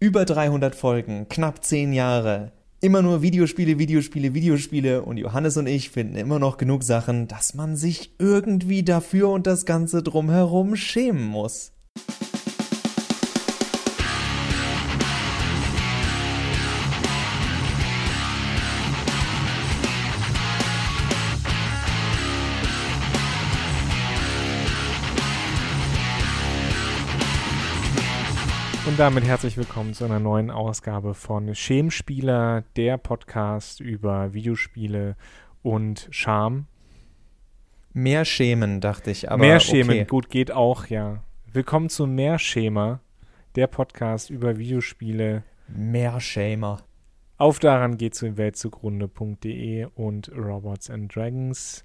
Über 300 Folgen, knapp 10 Jahre. Immer nur Videospiele, Videospiele, Videospiele und Johannes und ich finden immer noch genug Sachen, dass man sich irgendwie dafür und das Ganze drumherum schämen muss. Und damit herzlich willkommen zu einer neuen Ausgabe von Schemspieler, der Podcast über Videospiele und Scham. Mehr schämen, dachte ich. Aber Mehr schämen, okay. gut, geht auch, ja. Willkommen zu Mehr Schämer, der Podcast über Videospiele. Mehr Schämer. Auf daran geht zu weltzugrunde.de und Robots and Dragons.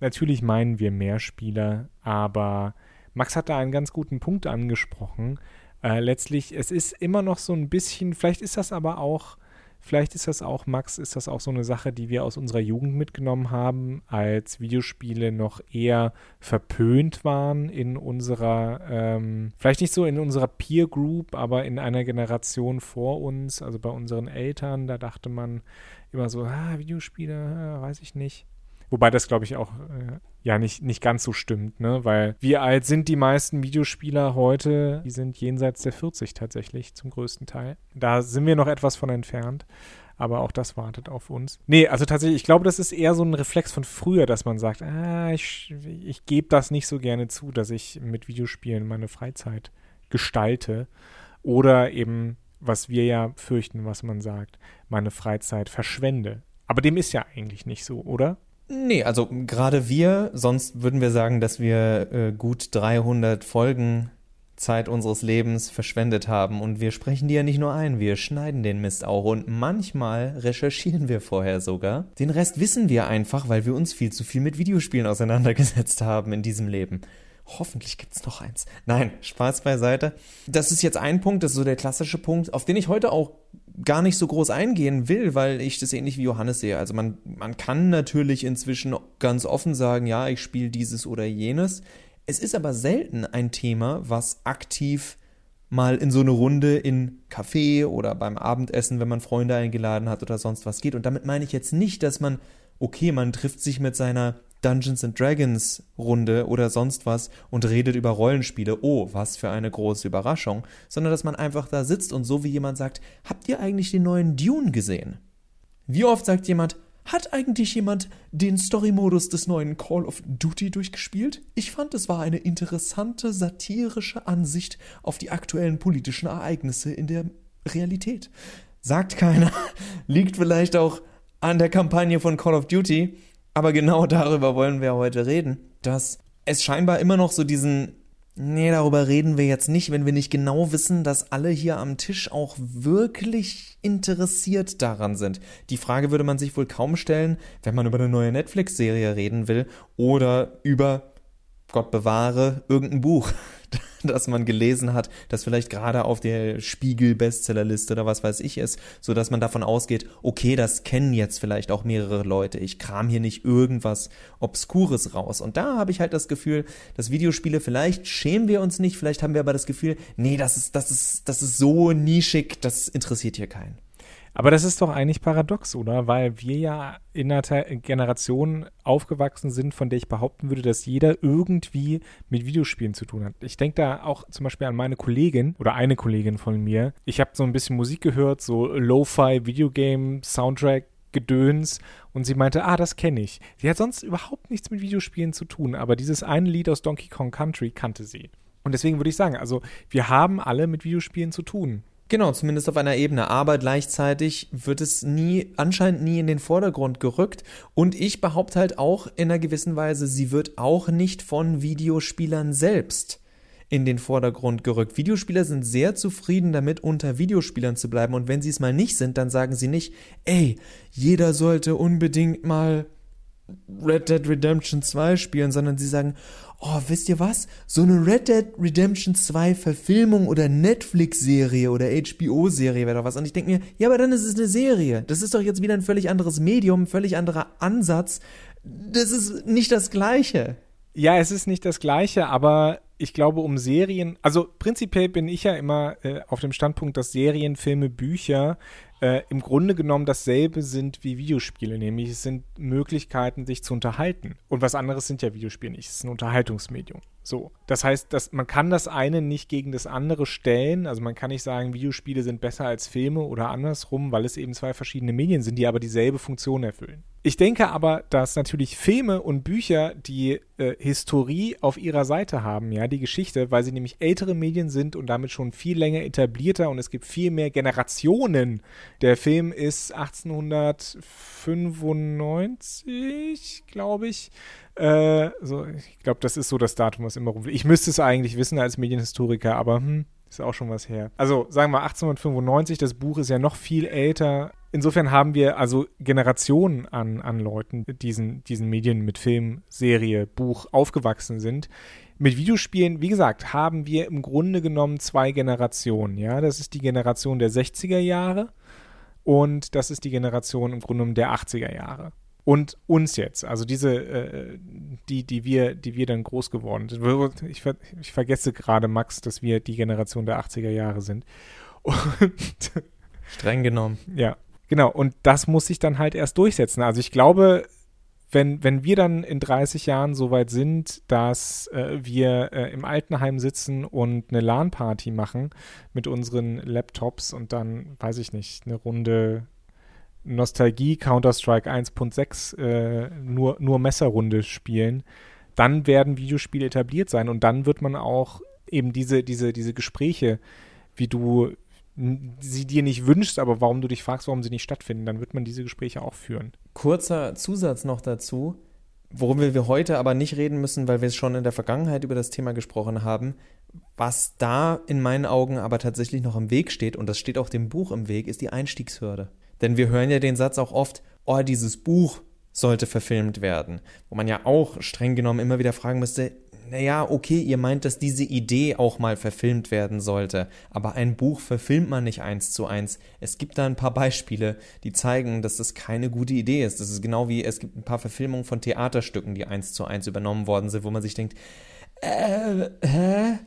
Natürlich meinen wir Mehrspieler, aber Max hat da einen ganz guten Punkt angesprochen. Äh, letztlich, es ist immer noch so ein bisschen, vielleicht ist das aber auch, vielleicht ist das auch, Max, ist das auch so eine Sache, die wir aus unserer Jugend mitgenommen haben, als Videospiele noch eher verpönt waren in unserer, ähm, vielleicht nicht so in unserer Peer Group, aber in einer Generation vor uns, also bei unseren Eltern, da dachte man immer so, ah, Videospiele, ah, weiß ich nicht. Wobei das, glaube ich, auch äh, ja nicht, nicht ganz so stimmt, ne? Weil wie alt sind die meisten Videospieler heute? Die sind jenseits der 40 tatsächlich zum größten Teil. Da sind wir noch etwas von entfernt. Aber auch das wartet auf uns. Nee, also tatsächlich, ich glaube, das ist eher so ein Reflex von früher, dass man sagt, ah, ich, ich gebe das nicht so gerne zu, dass ich mit Videospielen meine Freizeit gestalte. Oder eben, was wir ja fürchten, was man sagt, meine Freizeit verschwende. Aber dem ist ja eigentlich nicht so, oder? Nee, also gerade wir, sonst würden wir sagen, dass wir äh, gut 300 Folgen Zeit unseres Lebens verschwendet haben und wir sprechen die ja nicht nur ein, wir schneiden den Mist auch und manchmal recherchieren wir vorher sogar. Den Rest wissen wir einfach, weil wir uns viel zu viel mit Videospielen auseinandergesetzt haben in diesem Leben. Hoffentlich gibt's noch eins. Nein, Spaß beiseite. Das ist jetzt ein Punkt, das ist so der klassische Punkt, auf den ich heute auch gar nicht so groß eingehen will, weil ich das ähnlich wie Johannes sehe. Also man, man kann natürlich inzwischen ganz offen sagen, ja, ich spiele dieses oder jenes. Es ist aber selten ein Thema, was aktiv mal in so eine Runde in Café oder beim Abendessen, wenn man Freunde eingeladen hat oder sonst was geht. Und damit meine ich jetzt nicht, dass man, okay, man trifft sich mit seiner Dungeons and Dragons Runde oder sonst was und redet über Rollenspiele. Oh, was für eine große Überraschung. Sondern dass man einfach da sitzt und so wie jemand sagt, habt ihr eigentlich den neuen Dune gesehen? Wie oft sagt jemand, hat eigentlich jemand den Story-Modus des neuen Call of Duty durchgespielt? Ich fand, es war eine interessante, satirische Ansicht auf die aktuellen politischen Ereignisse in der Realität. Sagt keiner. Liegt vielleicht auch an der Kampagne von Call of Duty. Aber genau darüber wollen wir heute reden, dass es scheinbar immer noch so diesen, nee, darüber reden wir jetzt nicht, wenn wir nicht genau wissen, dass alle hier am Tisch auch wirklich interessiert daran sind. Die Frage würde man sich wohl kaum stellen, wenn man über eine neue Netflix-Serie reden will oder über Gott bewahre, irgendein Buch, das man gelesen hat, das vielleicht gerade auf der Spiegel-Bestsellerliste oder was weiß ich ist, so dass man davon ausgeht, okay, das kennen jetzt vielleicht auch mehrere Leute. Ich kram hier nicht irgendwas Obskures raus. Und da habe ich halt das Gefühl, dass Videospiele, vielleicht schämen wir uns nicht, vielleicht haben wir aber das Gefühl, nee, das ist, das ist, das ist so nischig, das interessiert hier keinen. Aber das ist doch eigentlich paradox, oder? Weil wir ja in einer Generation aufgewachsen sind, von der ich behaupten würde, dass jeder irgendwie mit Videospielen zu tun hat. Ich denke da auch zum Beispiel an meine Kollegin oder eine Kollegin von mir. Ich habe so ein bisschen Musik gehört, so Lo-Fi, Videogame, Soundtrack. Gedöns und sie meinte, ah, das kenne ich. Sie hat sonst überhaupt nichts mit Videospielen zu tun, aber dieses eine Lied aus Donkey Kong Country kannte sie. Und deswegen würde ich sagen, also wir haben alle mit Videospielen zu tun. Genau, zumindest auf einer Ebene. Aber gleichzeitig wird es nie, anscheinend nie in den Vordergrund gerückt. Und ich behaupte halt auch in einer gewissen Weise, sie wird auch nicht von Videospielern selbst in den Vordergrund gerückt. Videospieler sind sehr zufrieden damit, unter Videospielern zu bleiben. Und wenn sie es mal nicht sind, dann sagen sie nicht, ey, jeder sollte unbedingt mal Red Dead Redemption 2 spielen, sondern sie sagen, oh, wisst ihr was? So eine Red Dead Redemption 2 Verfilmung oder Netflix-Serie oder HBO-Serie wäre doch was. Und ich denke mir, ja, aber dann ist es eine Serie. Das ist doch jetzt wieder ein völlig anderes Medium, ein völlig anderer Ansatz. Das ist nicht das Gleiche. Ja, es ist nicht das Gleiche, aber ich glaube, um Serien, also prinzipiell bin ich ja immer äh, auf dem Standpunkt, dass Serien, Filme, Bücher äh, im Grunde genommen dasselbe sind wie Videospiele, nämlich es sind Möglichkeiten, sich zu unterhalten. Und was anderes sind ja Videospiele nicht, es ist ein Unterhaltungsmedium. So, das heißt, dass man kann das eine nicht gegen das andere stellen. Also man kann nicht sagen, Videospiele sind besser als Filme oder andersrum, weil es eben zwei verschiedene Medien sind, die aber dieselbe Funktion erfüllen. Ich denke aber, dass natürlich Filme und Bücher die äh, Historie auf ihrer Seite haben, ja, die Geschichte, weil sie nämlich ältere Medien sind und damit schon viel länger etablierter und es gibt viel mehr Generationen. Der Film ist 1895, glaube ich. Äh, so, ich glaube, das ist so das Datum, was immer rumfliegt. Ich müsste es eigentlich wissen als Medienhistoriker, aber hm, ist auch schon was her. Also sagen wir 1895, das Buch ist ja noch viel älter. Insofern haben wir also Generationen an, an Leuten, diesen, diesen Medien mit Film, Serie, Buch aufgewachsen sind. Mit Videospielen, wie gesagt, haben wir im Grunde genommen zwei Generationen. Ja, das ist die Generation der 60er Jahre und das ist die Generation im Grunde genommen der 80er Jahre und uns jetzt, also diese, äh, die, die wir, die wir dann groß geworden sind. Ich, ver ich vergesse gerade, Max, dass wir die Generation der 80er Jahre sind. Und Streng genommen. Ja, genau. Und das muss sich dann halt erst durchsetzen. Also ich glaube, wenn, wenn wir dann in 30 Jahren so weit sind, dass äh, wir äh, im Altenheim sitzen und eine LAN-Party machen mit unseren Laptops und dann, weiß ich nicht, eine Runde Nostalgie Counter-Strike 1.6 äh, nur, nur Messerrunde spielen, dann werden Videospiele etabliert sein und dann wird man auch eben diese, diese, diese Gespräche, wie du sie dir nicht wünschst, aber warum du dich fragst, warum sie nicht stattfinden, dann wird man diese Gespräche auch führen. Kurzer Zusatz noch dazu, worüber wir heute aber nicht reden müssen, weil wir es schon in der Vergangenheit über das Thema gesprochen haben. Was da in meinen Augen aber tatsächlich noch im Weg steht, und das steht auch dem Buch im Weg, ist die Einstiegshürde. Denn wir hören ja den Satz auch oft, oh, dieses Buch sollte verfilmt werden. Wo man ja auch streng genommen immer wieder fragen müsste, naja, okay, ihr meint, dass diese Idee auch mal verfilmt werden sollte, aber ein Buch verfilmt man nicht eins zu eins. Es gibt da ein paar Beispiele, die zeigen, dass das keine gute Idee ist. Das ist genau wie es gibt ein paar Verfilmungen von Theaterstücken, die eins zu eins übernommen worden sind, wo man sich denkt, äh, hä?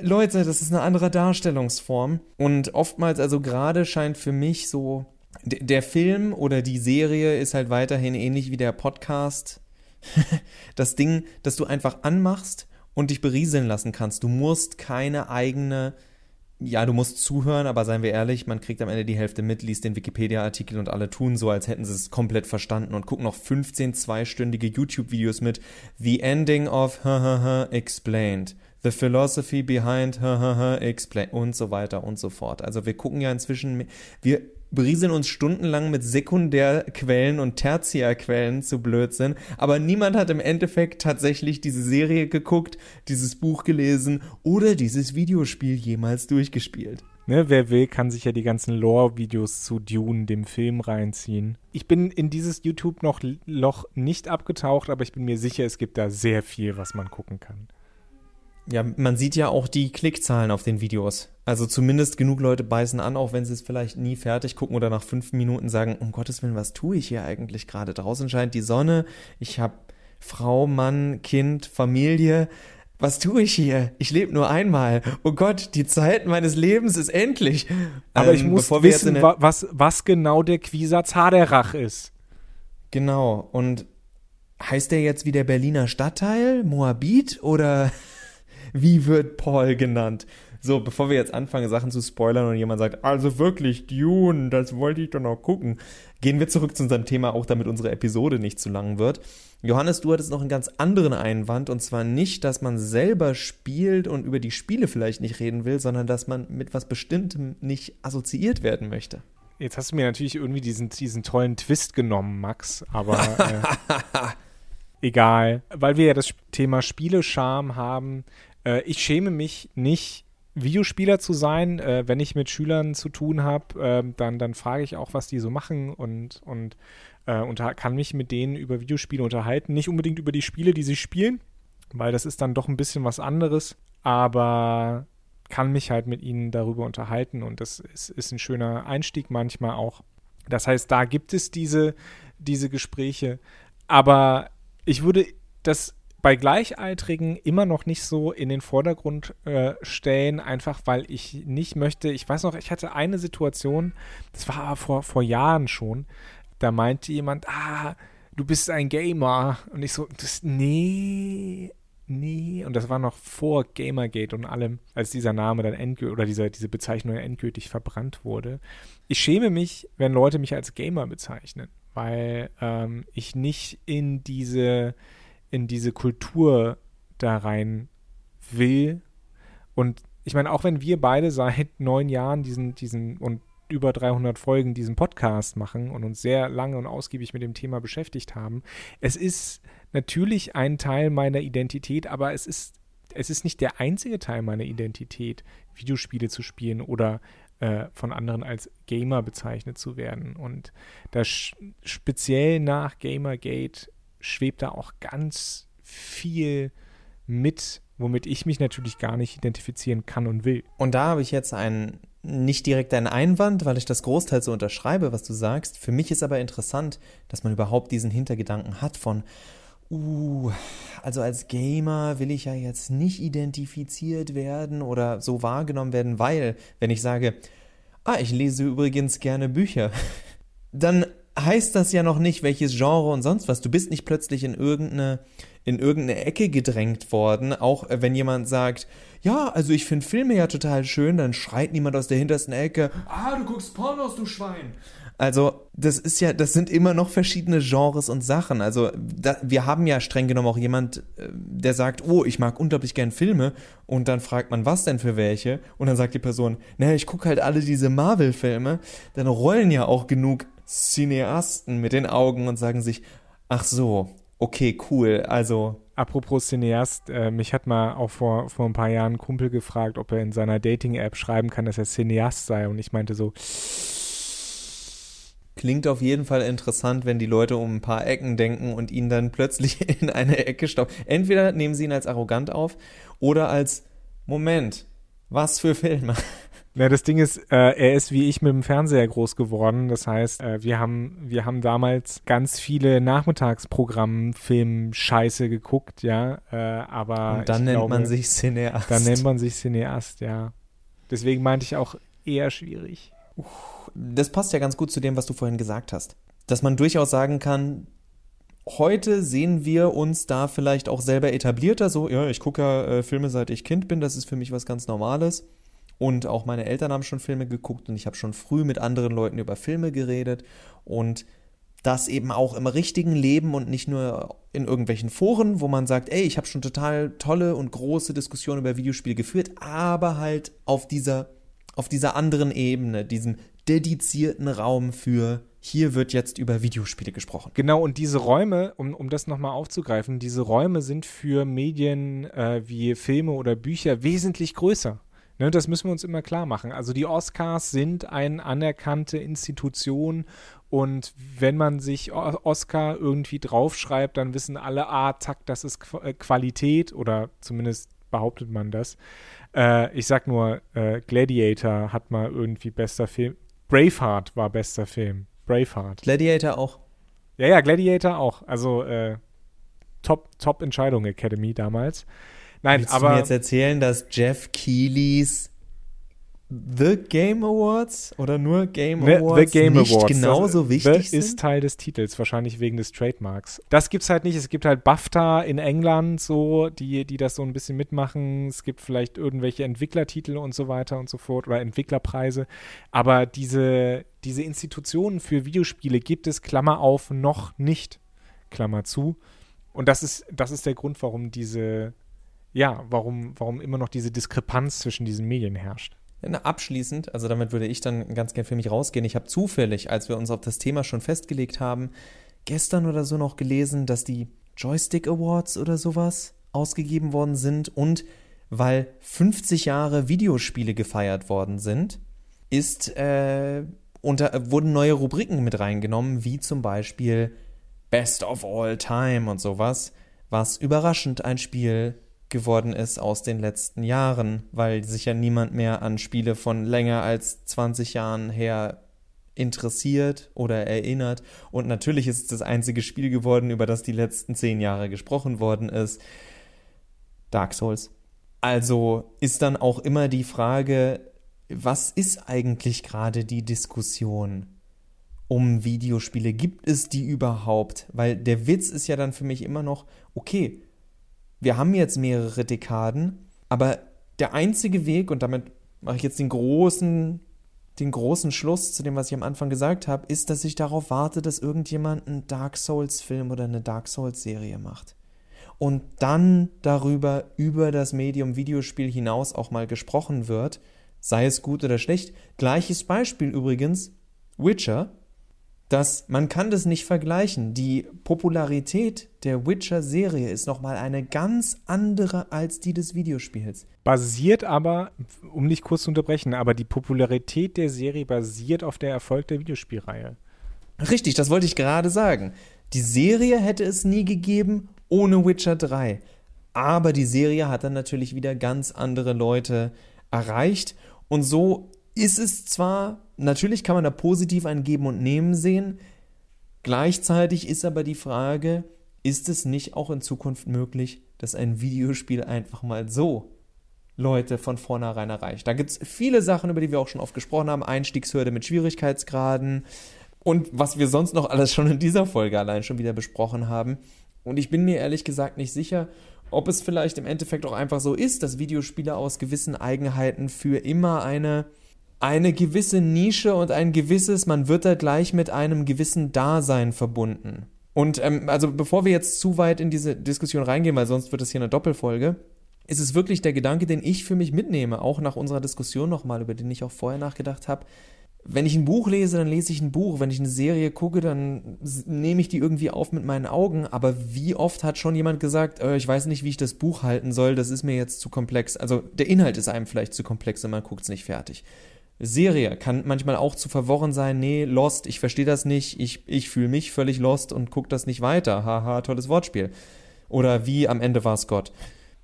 Leute, das ist eine andere Darstellungsform. Und oftmals, also gerade scheint für mich so der Film oder die Serie ist halt weiterhin ähnlich wie der Podcast. das Ding, das du einfach anmachst und dich berieseln lassen kannst. Du musst keine eigene, ja, du musst zuhören, aber seien wir ehrlich, man kriegt am Ende die Hälfte mit, liest den Wikipedia-Artikel und alle tun so, als hätten sie es komplett verstanden und gucken noch 15 zweistündige YouTube-Videos mit The Ending of Explained. The Philosophy Behind Explained und so weiter und so fort. Also wir gucken ja inzwischen, wir berieseln uns stundenlang mit Sekundärquellen und Tertiärquellen zu Blödsinn, aber niemand hat im Endeffekt tatsächlich diese Serie geguckt, dieses Buch gelesen oder dieses Videospiel jemals durchgespielt. Ne, wer will, kann sich ja die ganzen Lore-Videos zu Dune, dem Film, reinziehen. Ich bin in dieses YouTube-Loch nicht abgetaucht, aber ich bin mir sicher, es gibt da sehr viel, was man gucken kann. Ja, man sieht ja auch die Klickzahlen auf den Videos. Also zumindest genug Leute beißen an, auch wenn sie es vielleicht nie fertig gucken oder nach fünf Minuten sagen, um Gottes Willen, was tue ich hier eigentlich gerade? Draußen scheint die Sonne, ich habe Frau, Mann, Kind, Familie. Was tue ich hier? Ich lebe nur einmal. Oh Gott, die Zeit meines Lebens ist endlich. Aber ähm, ich muss wissen, was, was genau der Quisatz Haderach ist. Genau. Und heißt der jetzt wie der Berliner Stadtteil? Moabit? Oder wie wird Paul genannt? So, bevor wir jetzt anfangen, Sachen zu spoilern und jemand sagt, also wirklich, Dune, das wollte ich doch noch gucken, gehen wir zurück zu unserem Thema, auch damit unsere Episode nicht zu lang wird. Johannes, du hattest noch einen ganz anderen Einwand, und zwar nicht, dass man selber spielt und über die Spiele vielleicht nicht reden will, sondern dass man mit was Bestimmtem nicht assoziiert werden möchte. Jetzt hast du mir natürlich irgendwie diesen, diesen tollen Twist genommen, Max, aber äh, egal. Weil wir ja das Thema Spielescham haben, äh, ich schäme mich nicht Videospieler zu sein. Äh, wenn ich mit Schülern zu tun habe, äh, dann, dann frage ich auch, was die so machen und, und, äh, und kann mich mit denen über Videospiele unterhalten. Nicht unbedingt über die Spiele, die sie spielen, weil das ist dann doch ein bisschen was anderes, aber kann mich halt mit ihnen darüber unterhalten und das ist, ist ein schöner Einstieg manchmal auch. Das heißt, da gibt es diese, diese Gespräche, aber ich würde das bei Gleichaltrigen immer noch nicht so in den Vordergrund äh, stellen, einfach weil ich nicht möchte. Ich weiß noch, ich hatte eine Situation, das war aber vor, vor Jahren schon, da meinte jemand, ah, du bist ein Gamer. Und ich so, das, nee, nee. Und das war noch vor Gamergate und allem, als dieser Name dann endgültig oder diese, diese Bezeichnung endgültig verbrannt wurde. Ich schäme mich, wenn Leute mich als Gamer bezeichnen, weil ähm, ich nicht in diese in diese Kultur da rein will. Und ich meine, auch wenn wir beide seit neun Jahren diesen, diesen und über 300 Folgen diesen Podcast machen und uns sehr lange und ausgiebig mit dem Thema beschäftigt haben, es ist natürlich ein Teil meiner Identität, aber es ist, es ist nicht der einzige Teil meiner Identität, Videospiele zu spielen oder äh, von anderen als Gamer bezeichnet zu werden. Und das speziell nach Gamergate schwebt da auch ganz viel mit, womit ich mich natürlich gar nicht identifizieren kann und will. Und da habe ich jetzt einen, nicht direkt einen Einwand, weil ich das Großteil so unterschreibe, was du sagst. Für mich ist aber interessant, dass man überhaupt diesen Hintergedanken hat von, uh, also als Gamer will ich ja jetzt nicht identifiziert werden oder so wahrgenommen werden, weil, wenn ich sage, ah, ich lese übrigens gerne Bücher, dann heißt das ja noch nicht, welches Genre und sonst was. Du bist nicht plötzlich in irgendeine, in irgendeine Ecke gedrängt worden, auch wenn jemand sagt, ja, also ich finde Filme ja total schön, dann schreit niemand aus der hintersten Ecke, ah, du guckst Pornos, du Schwein. Also, das ist ja, das sind immer noch verschiedene Genres und Sachen. Also, da, wir haben ja streng genommen auch jemand, äh, der sagt, oh, ich mag unglaublich gern Filme. Und dann fragt man, was denn für welche? Und dann sagt die Person, naja, ich gucke halt alle diese Marvel-Filme. Dann rollen ja auch genug Cineasten mit den Augen und sagen sich, ach so, okay, cool, also. Apropos Cineast, äh, mich hat mal auch vor, vor ein paar Jahren ein Kumpel gefragt, ob er in seiner Dating-App schreiben kann, dass er Cineast sei. Und ich meinte so, Klingt auf jeden Fall interessant, wenn die Leute um ein paar Ecken denken und ihn dann plötzlich in eine Ecke stauben. Entweder nehmen sie ihn als arrogant auf oder als Moment, was für Filme. Ja, das Ding ist, äh, er ist wie ich mit dem Fernseher groß geworden. Das heißt, äh, wir, haben, wir haben damals ganz viele Nachmittagsprogramm-Film-Scheiße geguckt, ja. Äh, aber Und dann nennt glaube, man sich Cineast. Dann nennt man sich Cineast, ja. Deswegen meinte ich auch eher schwierig. Das passt ja ganz gut zu dem, was du vorhin gesagt hast. Dass man durchaus sagen kann, heute sehen wir uns da vielleicht auch selber etablierter. So, ja, ich gucke ja äh, Filme seit ich Kind bin, das ist für mich was ganz Normales. Und auch meine Eltern haben schon Filme geguckt und ich habe schon früh mit anderen Leuten über Filme geredet und das eben auch im richtigen Leben und nicht nur in irgendwelchen Foren, wo man sagt, ey, ich habe schon total tolle und große Diskussionen über Videospiele geführt, aber halt auf dieser auf dieser anderen Ebene, diesem dedizierten Raum für hier wird jetzt über Videospiele gesprochen. Genau, und diese Räume, um, um das nochmal aufzugreifen, diese Räume sind für Medien äh, wie Filme oder Bücher wesentlich größer. Ne, das müssen wir uns immer klar machen. Also die Oscars sind eine anerkannte Institution und wenn man sich Oscar irgendwie draufschreibt, dann wissen alle, ah, zack, das ist äh, Qualität oder zumindest behauptet man das. Äh, ich sag nur, äh, Gladiator hat mal irgendwie bester Film. Braveheart war bester Film. Braveheart. Gladiator auch. Ja, ja, Gladiator auch. Also äh, Top, Top Entscheidung Academy damals. Nein, Willst aber. Du mir jetzt erzählen, dass Jeff Keighley's The Game Awards oder nur Game Awards The Game nicht Awards. genauso das, wichtig The ist Teil des Titels, wahrscheinlich wegen des Trademarks. Das gibt's halt nicht. Es gibt halt BAFTA in England, so, die, die das so ein bisschen mitmachen. Es gibt vielleicht irgendwelche Entwicklertitel und so weiter und so fort oder Entwicklerpreise. Aber diese, diese Institutionen für Videospiele gibt es, Klammer auf, noch nicht, Klammer zu. Und das ist, das ist der Grund, warum diese ja, warum, warum immer noch diese Diskrepanz zwischen diesen Medien herrscht. Na, abschließend, also damit würde ich dann ganz gern für mich rausgehen. Ich habe zufällig, als wir uns auf das Thema schon festgelegt haben, gestern oder so noch gelesen, dass die Joystick Awards oder sowas ausgegeben worden sind und weil 50 Jahre Videospiele gefeiert worden sind, ist äh, unter, wurden neue Rubriken mit reingenommen, wie zum Beispiel Best of All Time und sowas, was überraschend ein Spiel geworden ist aus den letzten Jahren, weil sich ja niemand mehr an Spiele von länger als 20 Jahren her interessiert oder erinnert. Und natürlich ist es das einzige Spiel geworden, über das die letzten zehn Jahre gesprochen worden ist. Dark Souls. Also ist dann auch immer die Frage, was ist eigentlich gerade die Diskussion um Videospiele? Gibt es die überhaupt? Weil der Witz ist ja dann für mich immer noch, okay, wir haben jetzt mehrere Dekaden, aber der einzige Weg, und damit mache ich jetzt den großen, den großen Schluss zu dem, was ich am Anfang gesagt habe, ist, dass ich darauf warte, dass irgendjemand einen Dark Souls-Film oder eine Dark Souls-Serie macht. Und dann darüber, über das Medium Videospiel hinaus auch mal gesprochen wird, sei es gut oder schlecht. Gleiches Beispiel übrigens, Witcher dass man kann das nicht vergleichen. Die Popularität der Witcher-Serie ist nochmal eine ganz andere als die des Videospiels. Basiert aber, um nicht kurz zu unterbrechen, aber die Popularität der Serie basiert auf der Erfolg der Videospielreihe. Richtig, das wollte ich gerade sagen. Die Serie hätte es nie gegeben ohne Witcher 3. Aber die Serie hat dann natürlich wieder ganz andere Leute erreicht. Und so ist es zwar, natürlich kann man da positiv ein Geben und Nehmen sehen, gleichzeitig ist aber die Frage, ist es nicht auch in Zukunft möglich, dass ein Videospiel einfach mal so Leute von vornherein erreicht? Da gibt es viele Sachen, über die wir auch schon oft gesprochen haben, Einstiegshürde mit Schwierigkeitsgraden und was wir sonst noch alles schon in dieser Folge allein schon wieder besprochen haben. Und ich bin mir ehrlich gesagt nicht sicher, ob es vielleicht im Endeffekt auch einfach so ist, dass Videospiele aus gewissen Eigenheiten für immer eine eine gewisse Nische und ein gewisses, man wird da gleich mit einem gewissen Dasein verbunden. Und ähm, also bevor wir jetzt zu weit in diese Diskussion reingehen, weil sonst wird es hier eine Doppelfolge, ist es wirklich der Gedanke, den ich für mich mitnehme, auch nach unserer Diskussion nochmal, über den ich auch vorher nachgedacht habe. Wenn ich ein Buch lese, dann lese ich ein Buch. Wenn ich eine Serie gucke, dann nehme ich die irgendwie auf mit meinen Augen. Aber wie oft hat schon jemand gesagt, äh, ich weiß nicht, wie ich das Buch halten soll, das ist mir jetzt zu komplex. Also der Inhalt ist einem vielleicht zu komplex und man guckt es nicht fertig. Serie kann manchmal auch zu verworren sein. Nee, Lost, ich verstehe das nicht, ich, ich fühle mich völlig lost und gucke das nicht weiter. Haha, tolles Wortspiel. Oder wie am Ende war es Gott.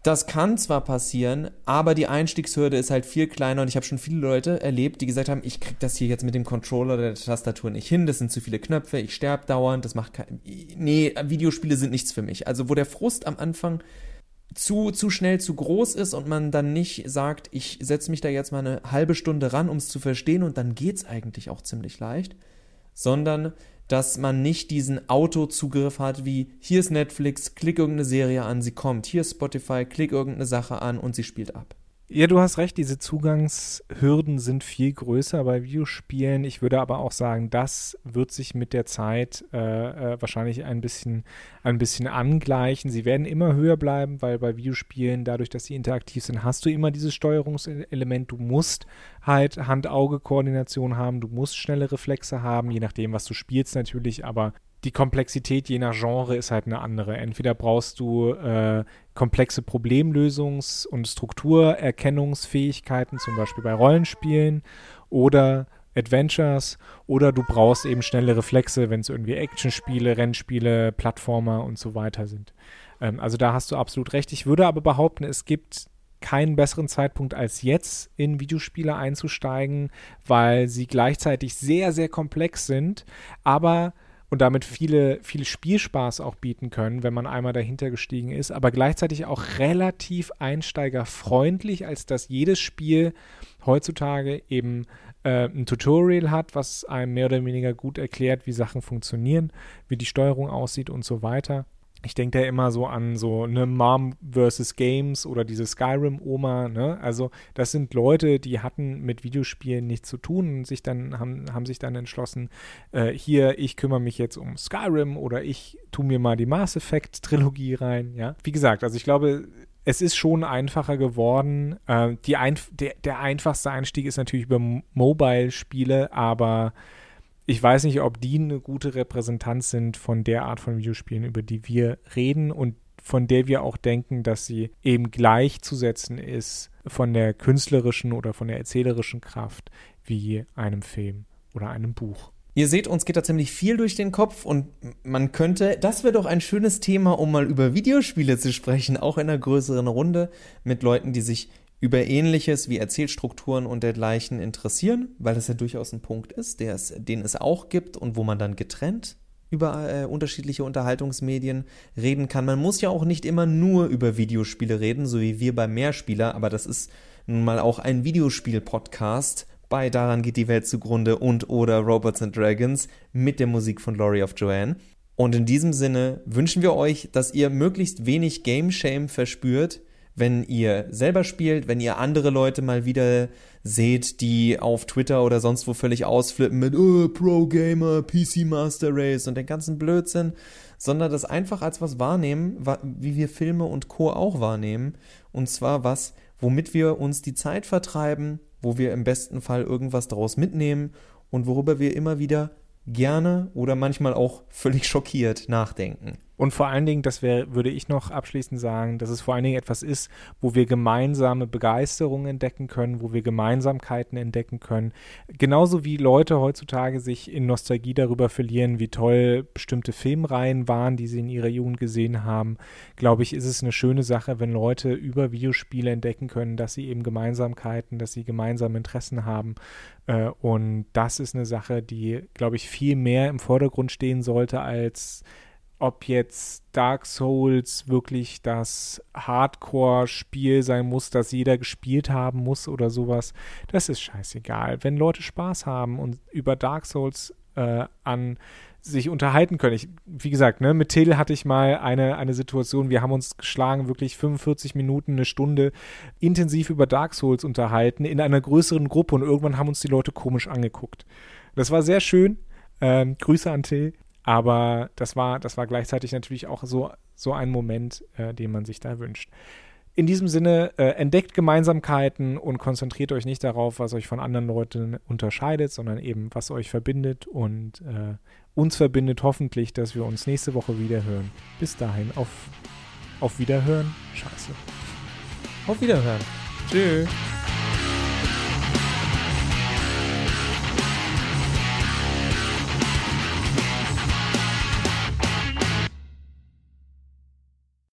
Das kann zwar passieren, aber die Einstiegshürde ist halt viel kleiner und ich habe schon viele Leute erlebt, die gesagt haben, ich krieg das hier jetzt mit dem Controller oder der Tastatur nicht hin, das sind zu viele Knöpfe, ich sterbe dauernd, das macht kein... Nee, Videospiele sind nichts für mich. Also wo der Frust am Anfang zu, zu schnell zu groß ist und man dann nicht sagt, ich setze mich da jetzt mal eine halbe Stunde ran, um es zu verstehen und dann geht es eigentlich auch ziemlich leicht, sondern dass man nicht diesen Autozugriff hat wie hier ist Netflix, klick irgendeine Serie an, sie kommt, hier ist Spotify, klick irgendeine Sache an und sie spielt ab. Ja, du hast recht, diese Zugangshürden sind viel größer bei Videospielen. Ich würde aber auch sagen, das wird sich mit der Zeit äh, äh, wahrscheinlich ein bisschen, ein bisschen angleichen. Sie werden immer höher bleiben, weil bei Videospielen, dadurch, dass sie interaktiv sind, hast du immer dieses Steuerungselement. Du musst halt Hand-Auge-Koordination haben, du musst schnelle Reflexe haben, je nachdem, was du spielst natürlich, aber die Komplexität je nach Genre ist halt eine andere. Entweder brauchst du äh, komplexe Problemlösungs- und Strukturerkennungsfähigkeiten, zum Beispiel bei Rollenspielen oder Adventures, oder du brauchst eben schnelle Reflexe, wenn es irgendwie Actionspiele, Rennspiele, Plattformer und so weiter sind. Ähm, also da hast du absolut recht. Ich würde aber behaupten, es gibt keinen besseren Zeitpunkt als jetzt in Videospiele einzusteigen, weil sie gleichzeitig sehr, sehr komplex sind, aber und damit viele, viel Spielspaß auch bieten können, wenn man einmal dahinter gestiegen ist, aber gleichzeitig auch relativ einsteigerfreundlich, als dass jedes Spiel heutzutage eben äh, ein Tutorial hat, was einem mehr oder weniger gut erklärt, wie Sachen funktionieren, wie die Steuerung aussieht und so weiter ich denke da immer so an so eine Mom versus Games oder diese Skyrim-Oma, ne? Also das sind Leute, die hatten mit Videospielen nichts zu tun und sich dann haben, haben sich dann entschlossen, äh, hier, ich kümmere mich jetzt um Skyrim oder ich tue mir mal die Mass Effect-Trilogie rein, ja. Wie gesagt, also ich glaube, es ist schon einfacher geworden. Äh, die ein, der, der einfachste Einstieg ist natürlich über Mobile-Spiele, aber ich weiß nicht, ob die eine gute Repräsentanz sind von der Art von Videospielen, über die wir reden und von der wir auch denken, dass sie eben gleichzusetzen ist von der künstlerischen oder von der erzählerischen Kraft wie einem Film oder einem Buch. Ihr seht, uns geht da ziemlich viel durch den Kopf und man könnte, das wäre doch ein schönes Thema, um mal über Videospiele zu sprechen, auch in einer größeren Runde mit Leuten, die sich über ähnliches wie Erzählstrukturen und dergleichen interessieren, weil das ja durchaus ein Punkt ist, es, den es auch gibt und wo man dann getrennt über äh, unterschiedliche Unterhaltungsmedien reden kann. Man muss ja auch nicht immer nur über Videospiele reden, so wie wir bei Mehrspieler, aber das ist nun mal auch ein Videospiel-Podcast bei Daran geht die Welt zugrunde und oder Robots and Dragons mit der Musik von Laurie of Joanne. Und in diesem Sinne wünschen wir euch, dass ihr möglichst wenig Game Shame verspürt, wenn ihr selber spielt, wenn ihr andere Leute mal wieder seht, die auf Twitter oder sonst wo völlig ausflippen mit oh, Pro Gamer, PC Master Race und den ganzen Blödsinn, sondern das einfach als was wahrnehmen, wie wir Filme und Co. auch wahrnehmen. Und zwar was, womit wir uns die Zeit vertreiben, wo wir im besten Fall irgendwas daraus mitnehmen und worüber wir immer wieder gerne oder manchmal auch völlig schockiert nachdenken. Und vor allen Dingen, das wär, würde ich noch abschließend sagen, dass es vor allen Dingen etwas ist, wo wir gemeinsame Begeisterung entdecken können, wo wir Gemeinsamkeiten entdecken können. Genauso wie Leute heutzutage sich in Nostalgie darüber verlieren, wie toll bestimmte Filmreihen waren, die sie in ihrer Jugend gesehen haben, glaube ich, ist es eine schöne Sache, wenn Leute über Videospiele entdecken können, dass sie eben Gemeinsamkeiten, dass sie gemeinsame Interessen haben. Äh, und das ist eine Sache, die, glaube ich, viel mehr im Vordergrund stehen sollte als ob jetzt Dark Souls wirklich das Hardcore-Spiel sein muss, das jeder gespielt haben muss oder sowas, das ist scheißegal. Wenn Leute Spaß haben und über Dark Souls äh, an sich unterhalten können. Ich, wie gesagt, ne, mit Till hatte ich mal eine, eine Situation, wir haben uns geschlagen, wirklich 45 Minuten, eine Stunde intensiv über Dark Souls unterhalten in einer größeren Gruppe und irgendwann haben uns die Leute komisch angeguckt. Das war sehr schön. Ähm, Grüße an Till. Aber das war, das war gleichzeitig natürlich auch so, so ein Moment, äh, den man sich da wünscht. In diesem Sinne, äh, entdeckt Gemeinsamkeiten und konzentriert euch nicht darauf, was euch von anderen Leuten unterscheidet, sondern eben, was euch verbindet. Und äh, uns verbindet hoffentlich, dass wir uns nächste Woche wieder hören. Bis dahin, auf, auf Wiederhören. Scheiße. Auf Wiederhören. Tschüss.